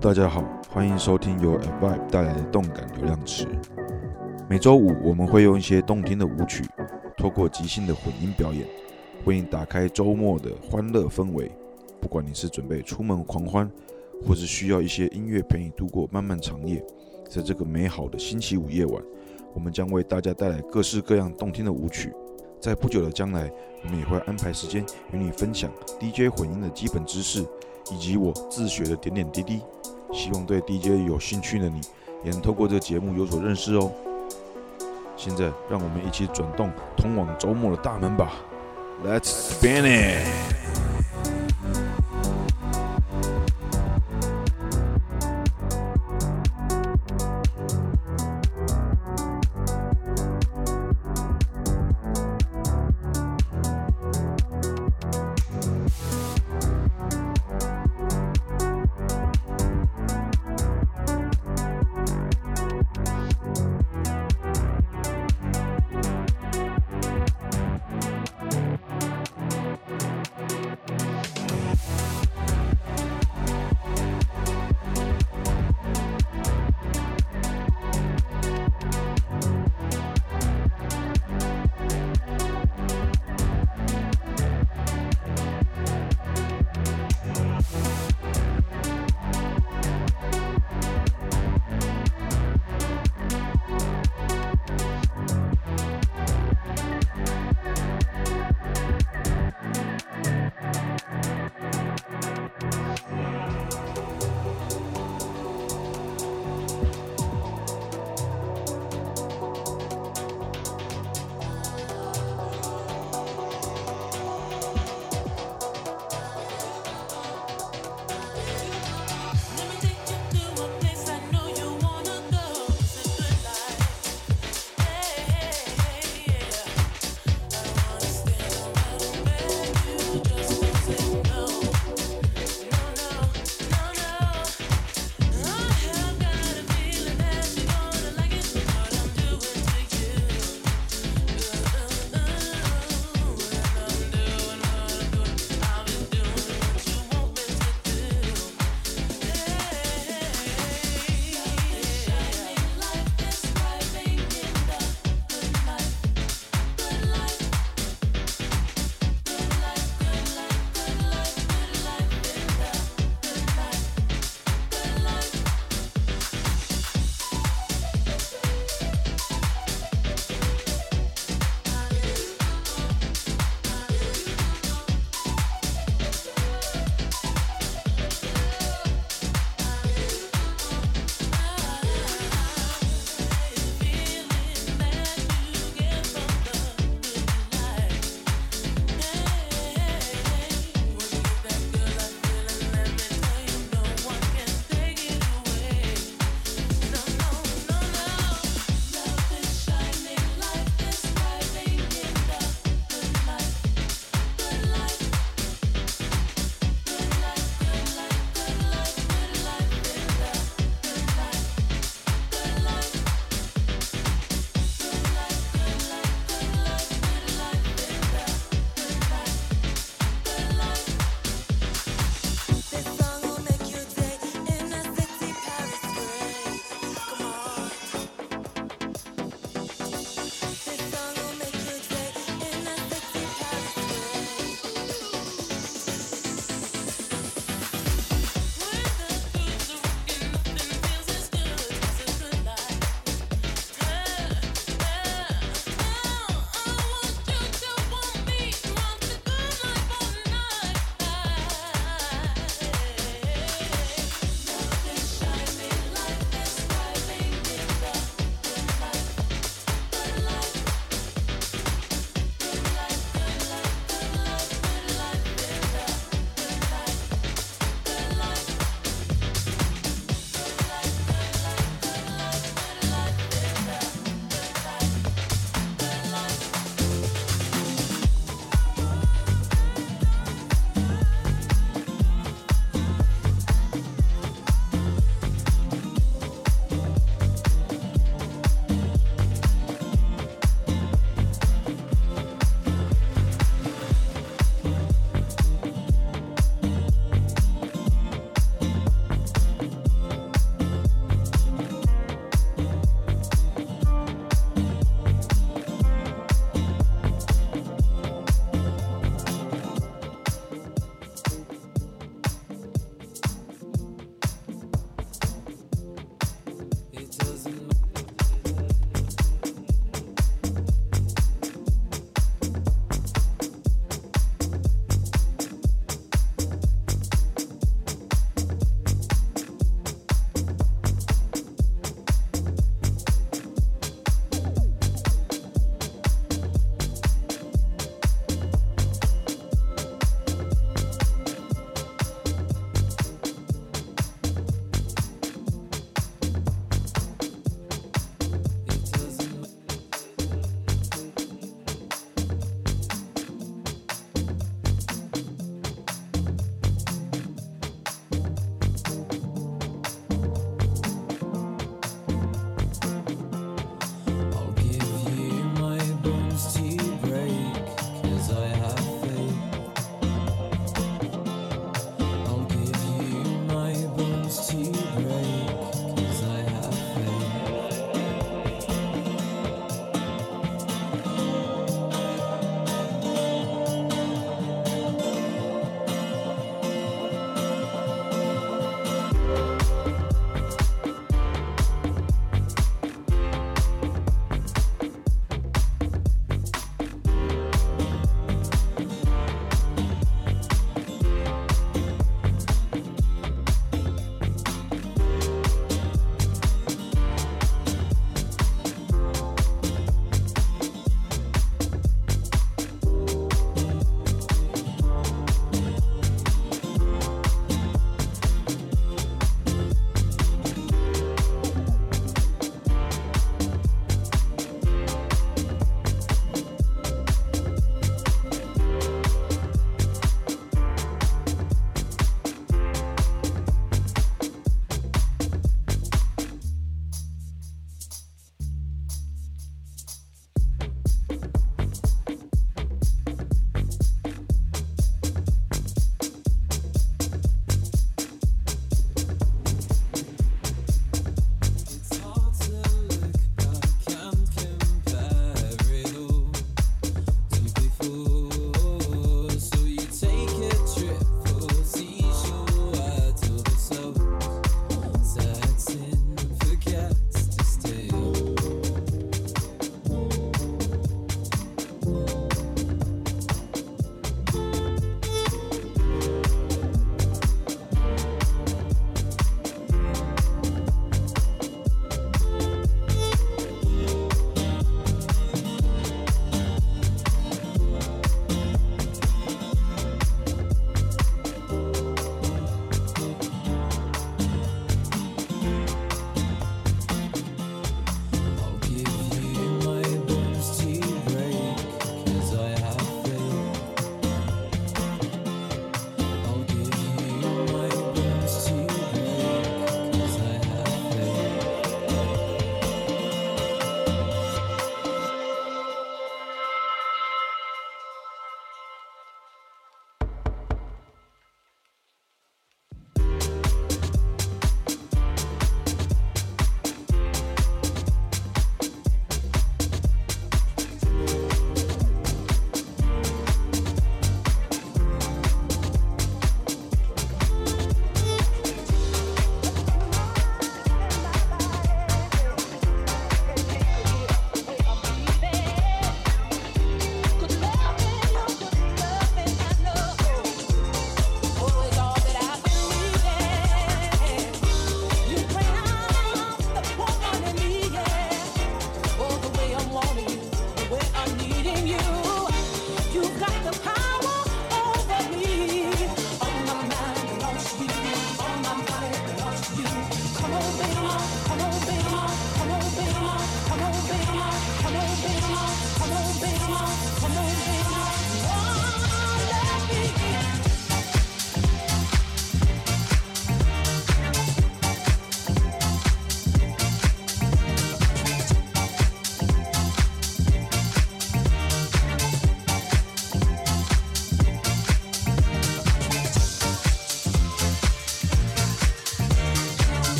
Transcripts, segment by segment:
大家好，欢迎收听由 Vibe 带来的动感流量池。每周五我们会用一些动听的舞曲，透过即兴的混音表演，为你打开周末的欢乐氛围。不管你是准备出门狂欢，或是需要一些音乐陪你度过漫漫长夜，在这个美好的星期五夜晚，我们将为大家带来各式各样动听的舞曲。在不久的将来，我们也会安排时间与你分享 DJ 混音的基本知识。以及我自学的点点滴滴，希望对 DJ 有兴趣的你，也能透过这个节目有所认识哦。现在，让我们一起转动通往周末的大门吧，Let's spin it！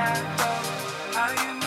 How you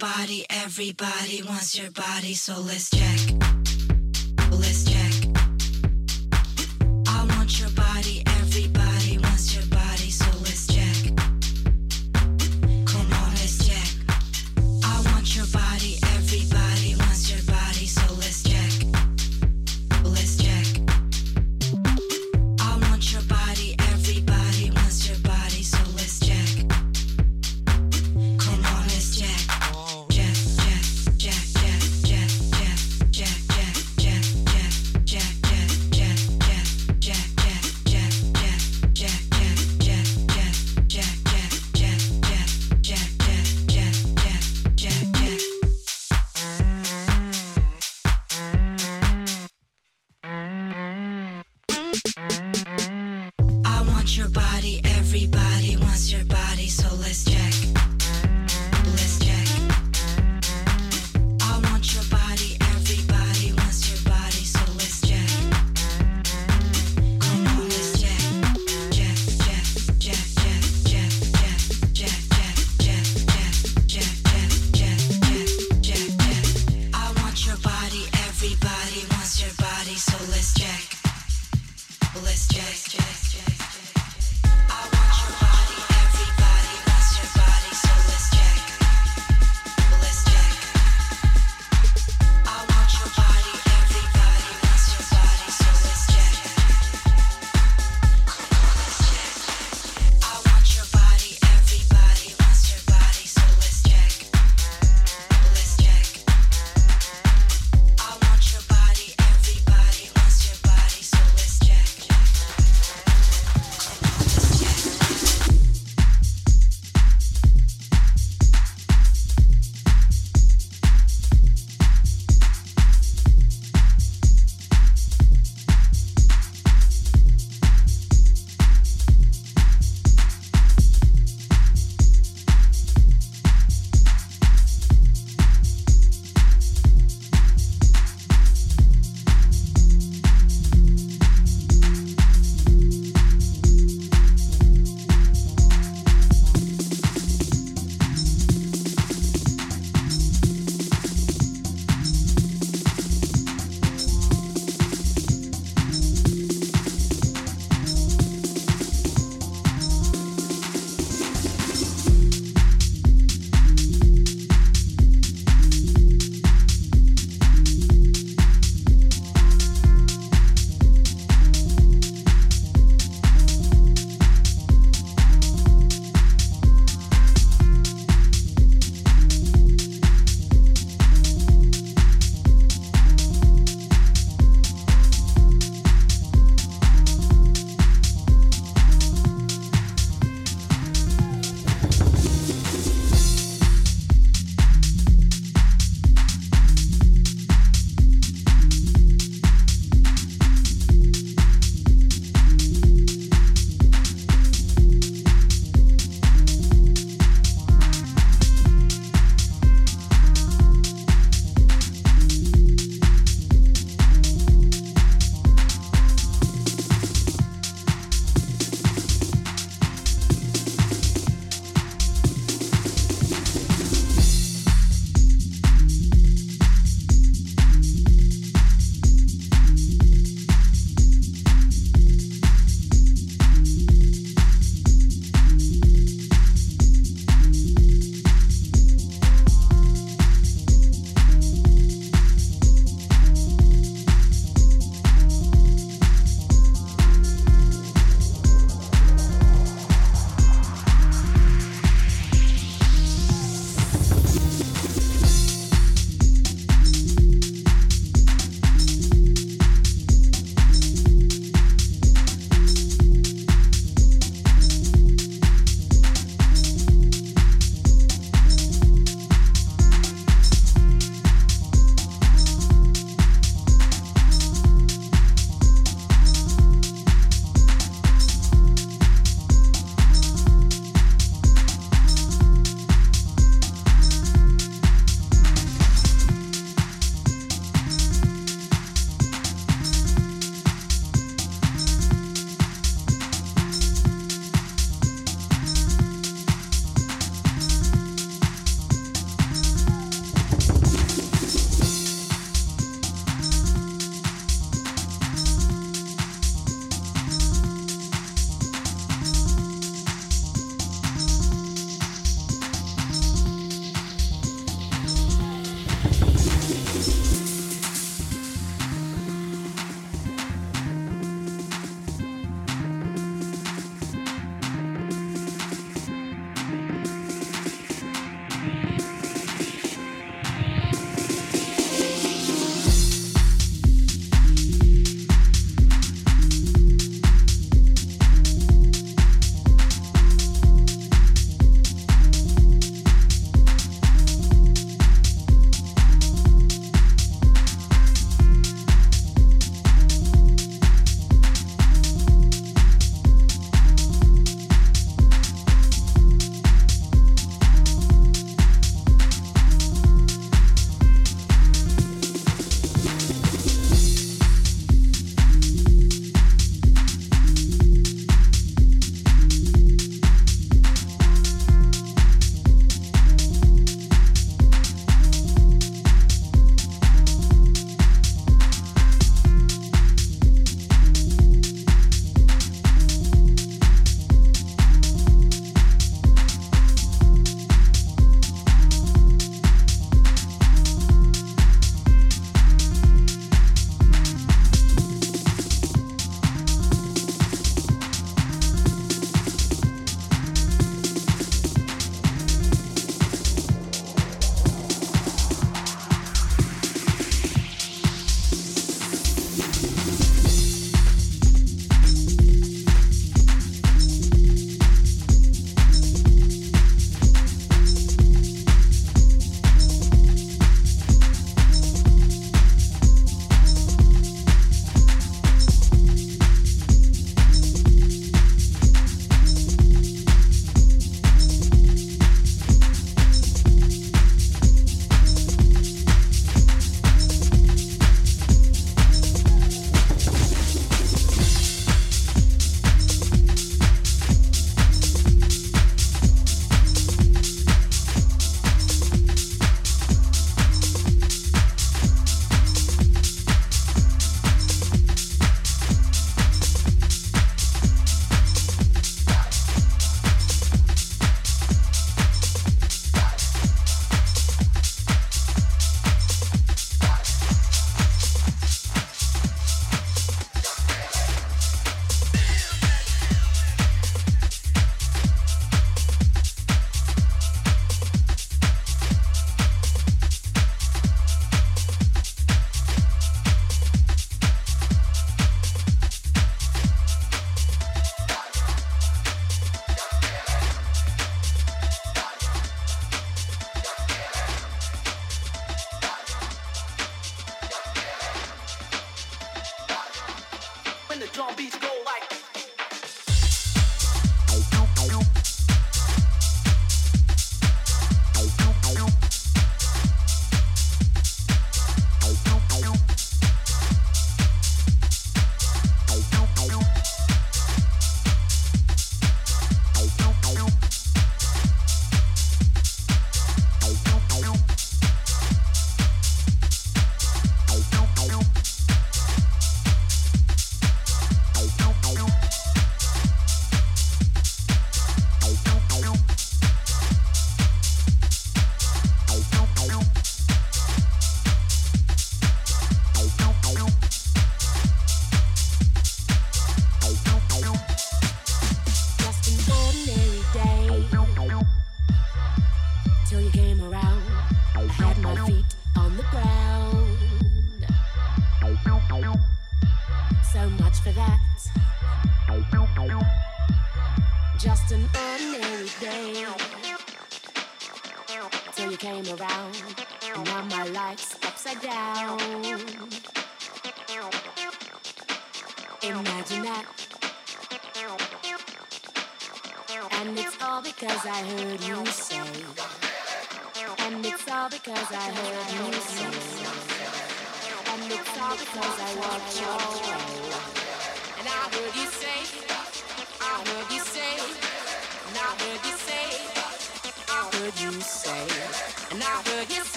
body, everybody wants your body, so let's check.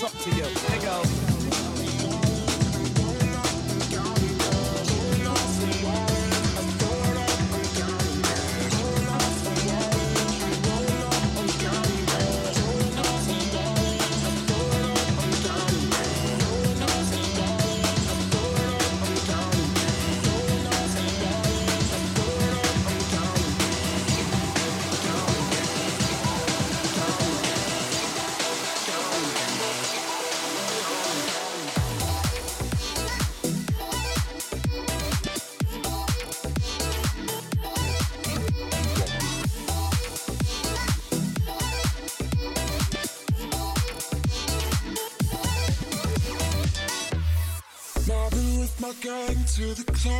top to you. To the club.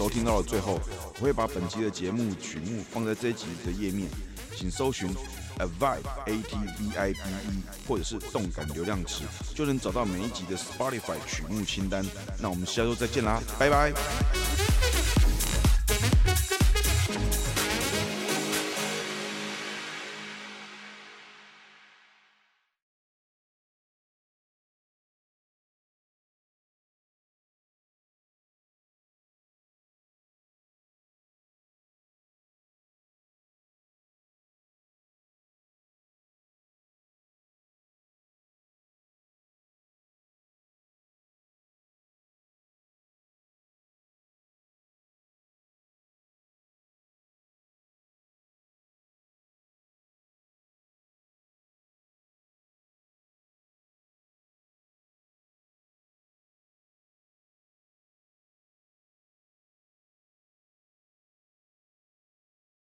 收听到了最后，我会把本期的节目曲目放在这一集的页面，请搜寻 Avibe A T V I B E 或者是动感流量池，就能找到每一集的 Spotify 曲目清单。那我们下周再见啦，拜拜。